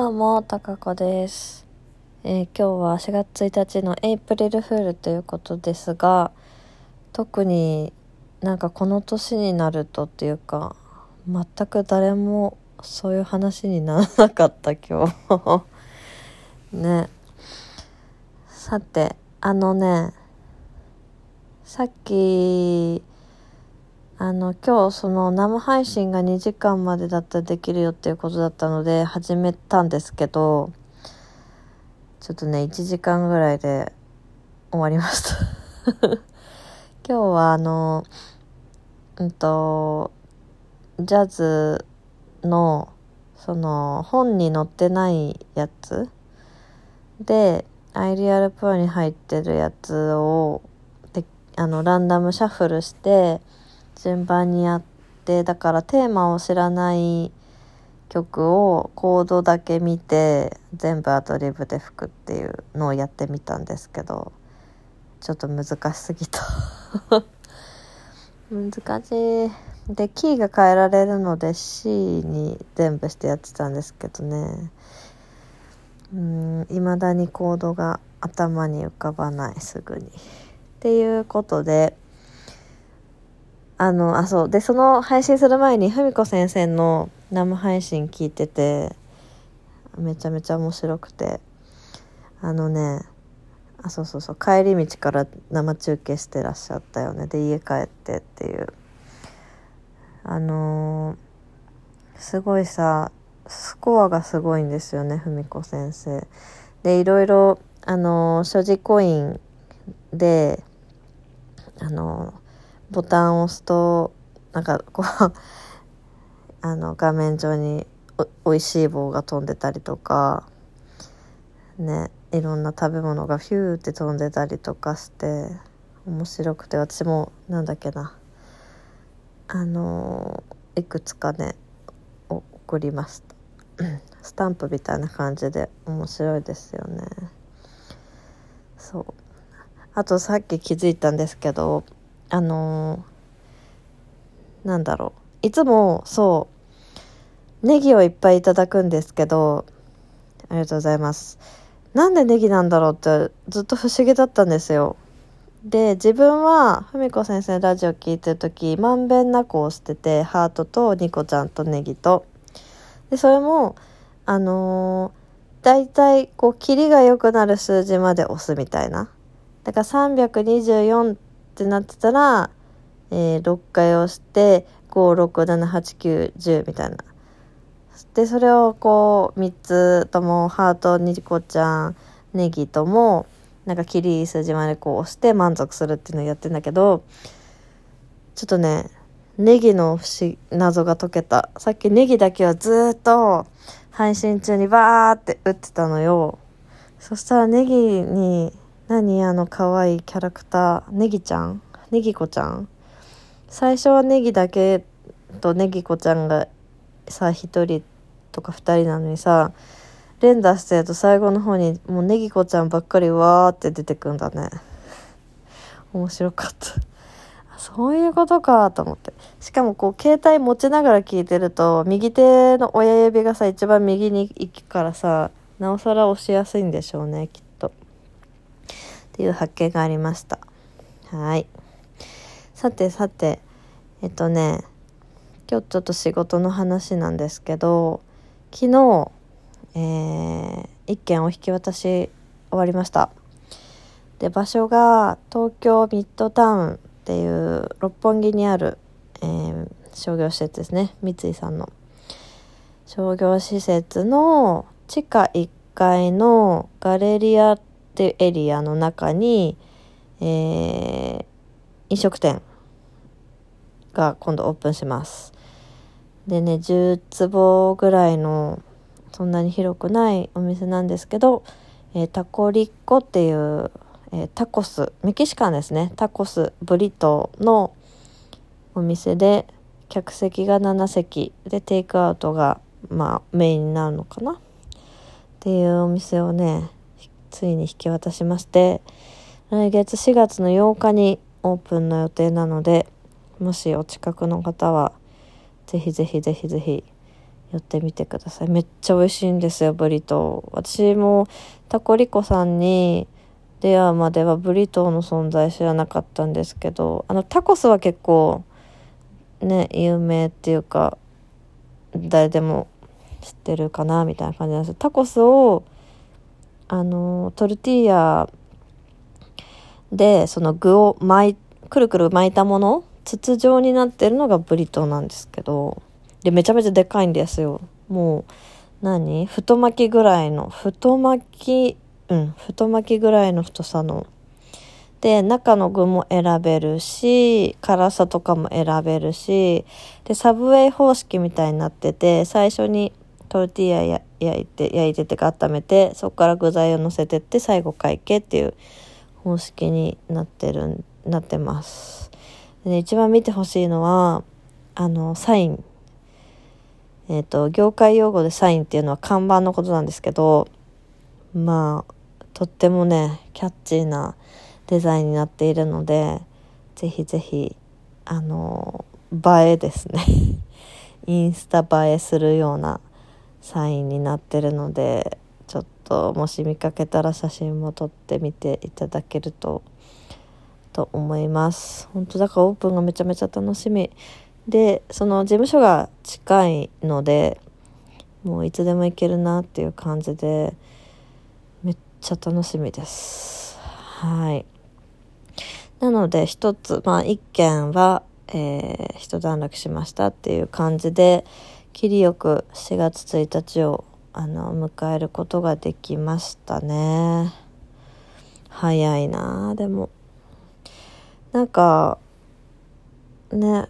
どうも、たかこです、えー今日は4月1日のエイプリルフールということですが、特になんかこの年になるとっていうか、全く誰もそういう話にならなかった今日。ね。さて、あのね、さっき、あの今日その生配信が2時間までだったらできるよっていうことだったので始めたんですけどちょっとね1時間ぐらいで終わりました。今日はあのうんとジャズのその本に載ってないやつ。でアイリアルプロに入ってるやつをであのランダムシャッフルして順番にやってだからテーマを知らない曲をコードだけ見て全部アドリブで吹くっていうのをやってみたんですけどちょっと難しすぎた。難しい。でキーが変えられるので C に全部してやってたんですけどね。うん未だにコードが頭に浮かばないすぐに。っていうことであの、あ、そう。で、その配信する前に、ふみこ先生の生配信聞いてて、めちゃめちゃ面白くて、あのね、あ、そうそうそう、帰り道から生中継してらっしゃったよね。で、家帰ってっていう。あのーすごいさ、スコアがすごいんですよね、ふみこ先生。で、いろいろ、あのー所持コインで、あのーボタンを押すとなんかこう あの画面上におおいしい棒が飛んでたりとかねいろんな食べ物がヒューって飛んでたりとかして面白くて私もなんだっけなあのいくつかね送りました スタンプみたいな感じで面白いですよね。そう。あとさっき気づいたんですけどあのーなんだろう。いつもそうネギをいっぱいいただくんですけどありがとうございます。なんでネギなんだろうってずっと不思議だったんですよ。で自分はふみこ先生のラジオ聞いてる時まんべんなく押しててハートとニコちゃんとネギと。でそれもあのー、だいたいこうキリが良くなる数字まで押すみたいな。だから324ってなってたら、えー、6回押して5678910みたいな。でそれをこう3つともハートニコちゃんネギともなんかキリ数字までこう押して満足するっていうのをやってんだけどちょっとねネギの不思謎が解けた。さっきネギだけはずっと配信中にバーって打ってたのよ。そしたらネギに何あの可愛いキャラクター？ネギちゃん？ネギ子ちゃん？最初はネギだけとネギ子ちゃんがさ1人とか2人なのにさ連打してると最後の方にもうネギ子ちゃんばっかりわーって出てくんだね。面白かった。そういうことかと思って。しかもこう携帯持ちながら聞いてると右手の親指がさ一番右に行くからさなおさら押しやすいんでしょうねきっと。っていう発見がありました。はい。さてさて。えっとね。今日ちょっと仕事の話なんですけど昨日、えー、一件お引き渡し終わりました。で場所が東京ミッドタウンっていう六本木にある、えー商業施設ですね。三井さんの。商業施設の地下1階のガレリアっていうエリアの中に、えー飲食店が今度オープンします。でね、10坪ぐらいのそんなに広くないお店なんですけど、えータコリッコっていう、えータコス、メキシカンですね、タコス、ブリトーのお店で、客席が7席。でテイクアウトが、まあ、メインになるのかな。っていうお店をね、ついに引き渡しまして、来月4月の8日にオープンの予定なので、もしお近くの方は、ぜひぜひぜひぜひ寄ってみてください。めっちゃ美味しいんですよブリトー。私もタコリコさんに出会うまではブリトーの存在知らなかったんですけどあのタコスは結構ね有名っていうか誰でも知ってるかなみたいな感じなんです。タコスをあのトルティーヤでその具を巻いくるくる巻いたもの筒状になってるのがブリトーなんですけどでめちゃめちゃでかいんですよ。もう何？太巻きぐらいの太巻きうん太巻きぐらいの太さの。で中の具も選べるし辛さとかも選べるしでサブウェイ方式みたいになってて最初にトルティーヤ焼いて焼いててか温めてそこから具材を乗せてって最後会計っていう方式になってるなってます。で、ね、一番見てほしいのはあのサイン。えっ、ー、と業界用語でサインっていうのは看板のことなんですけどまあとってもねキャッチーなデザインになっているのでぜひぜひあの映えですね。インスタ映えするようなサインになってるのでちょっともし見かけたら写真も撮ってみていただけるとと思います。本当だからオープンがめちゃめちゃ楽しみ。でその事務所が近いのでもういつでも行けるなっていう感じでめっちゃ楽しみです。はい。なので一つまあ一件はえー、一段落しましたっていう感じで切りよく4月1日をあの迎えることができましたね。早いなでも。なんかね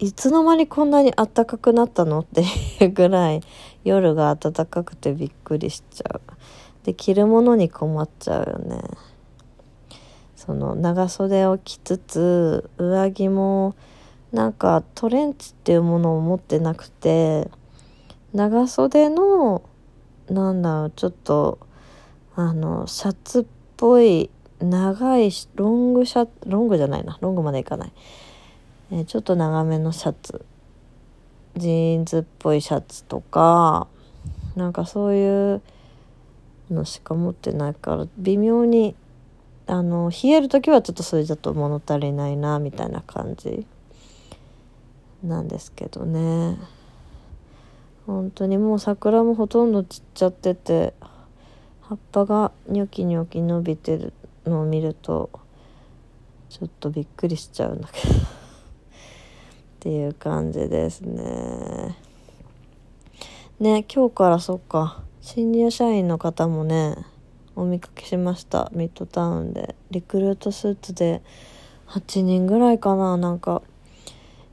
いつの間にこんなに暖かくなったのっていうぐらい夜が暖かくてびっくりしちゃう。で着るものに困っちゃうよね。その長袖を着つつ上着もなんかトレンチっていうものを持ってなくて長袖のなんだろうちょっとあのシャツっぽい長いロングシャツロングじゃないなロングまでいかない、えー、ちょっと長めのシャツ。ジーンズっぽいシャツとかなんかそういうのしか持ってないから微妙にあの冷える時はちょっとそれだと物足りないなみたいな感じ。なんですけどね。本当にもう桜もほとんど散っちゃってて葉っぱがニョキニョキ伸びてるのを見るとちょっとびっくりしちゃうんだけど。っていう感じですね。ね今日からそっか。新入社員の方もねお見かけしました。ミッドタウンで。リクルートスーツで8人ぐらいかななんか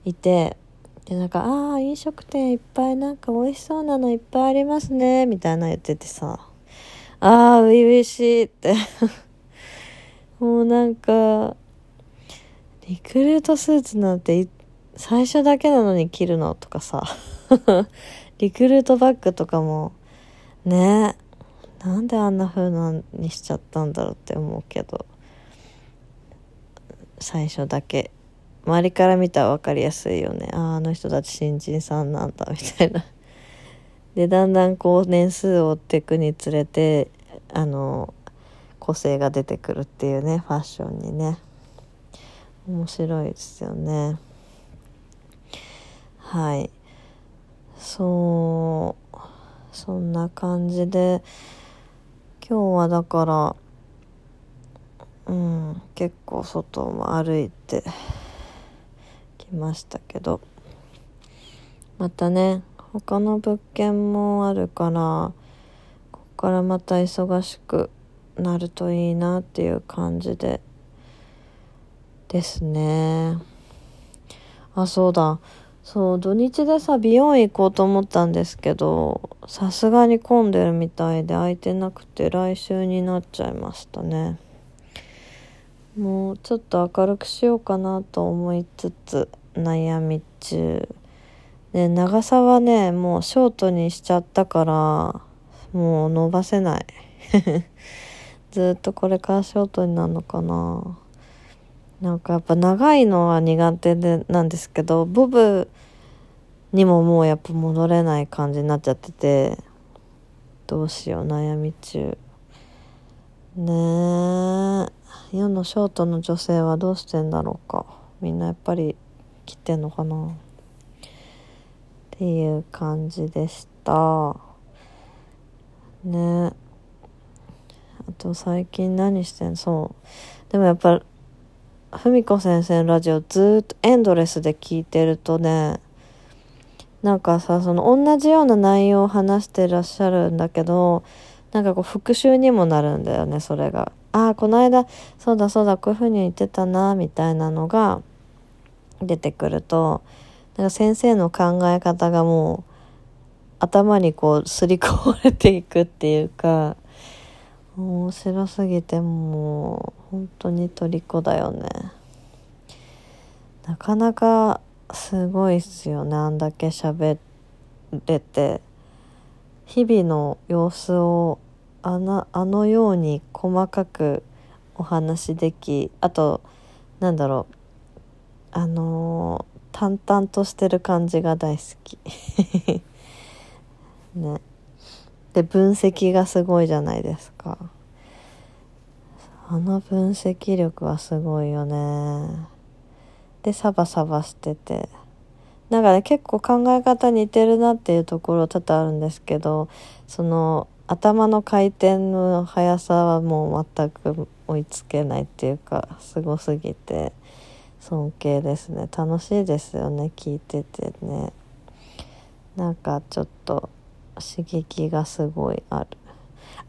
いて。でなんか「ああ飲食店いっぱいなんか美味しそうなのいっぱいありますね」みたいな言っててさ「ああ初々しい」って。もうなんかリクルートスーツなんて最初だけなのに着るのとかさ。リクルートバッグとかもねなんであんな風なにしちゃったんだろうって思うけど。最初だけ。周りから見たら分かりやすいよね。あああの人たち新人さんなんだみたいな。でだんだんこう年数を追っていくにつれてあの個性が出てくるっていうねファッションにね。面白いですよね。はい。そうそんな感じで今日はだからうん結構外も歩いてきましたけどまたね他の物件もあるからここからまた忙しくなるといいなっていう感じでですね。あそうだ。そう土日でさ美容院行こうと思ったんですけどさすがに混んでるみたいで空いてなくて来週になっちゃいましたね。もうちょっと明るくしようかなと思いつつ悩み中。で長さはねもうショートにしちゃったからもう伸ばせない。ずっとこれからショートになるのかな。なんかやっぱ長いのは苦手でなんですけどボブにももうやっぱ戻れない感じになっちゃっててどうしよう悩み中。ねえ世のショートの女性はどうしてんだろうか。みんなやっぱり切ってんのかなっていう感じでしたねあと最近何してんそうでもやっぱ文子先生のラジオずっとエンドレスで聞いてるとねなんかさその同じような内容を話してらっしゃるんだけどなんかこう復習にもなるんだよねそれが。ああこの間そうだそうだこういうふうに言ってたなみたいなのが出てくるとなんか先生の考え方がもう頭にこうすり込まれていくっていうか面白すぎてもう本当に虜だよね。なかなかすごいっすよねあんだけ喋れて。日々の様子をあのあのように細かくお話しできあとなんだろうあのー、淡々としてる感じが大好き。ね。で分析がすごいじゃないですか。あの分析力はすごいよね。でサバサバしてて。なんかね結構考え方似てるなっていうところ多々あるんですけどその頭の回転の速さはもう全く追いつけないっていうかすごすぎて。尊敬ですね。楽しいですよね聞いててね。なんかちょっと刺激がすごいある。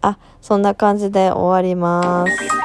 あそんな感じで終わります。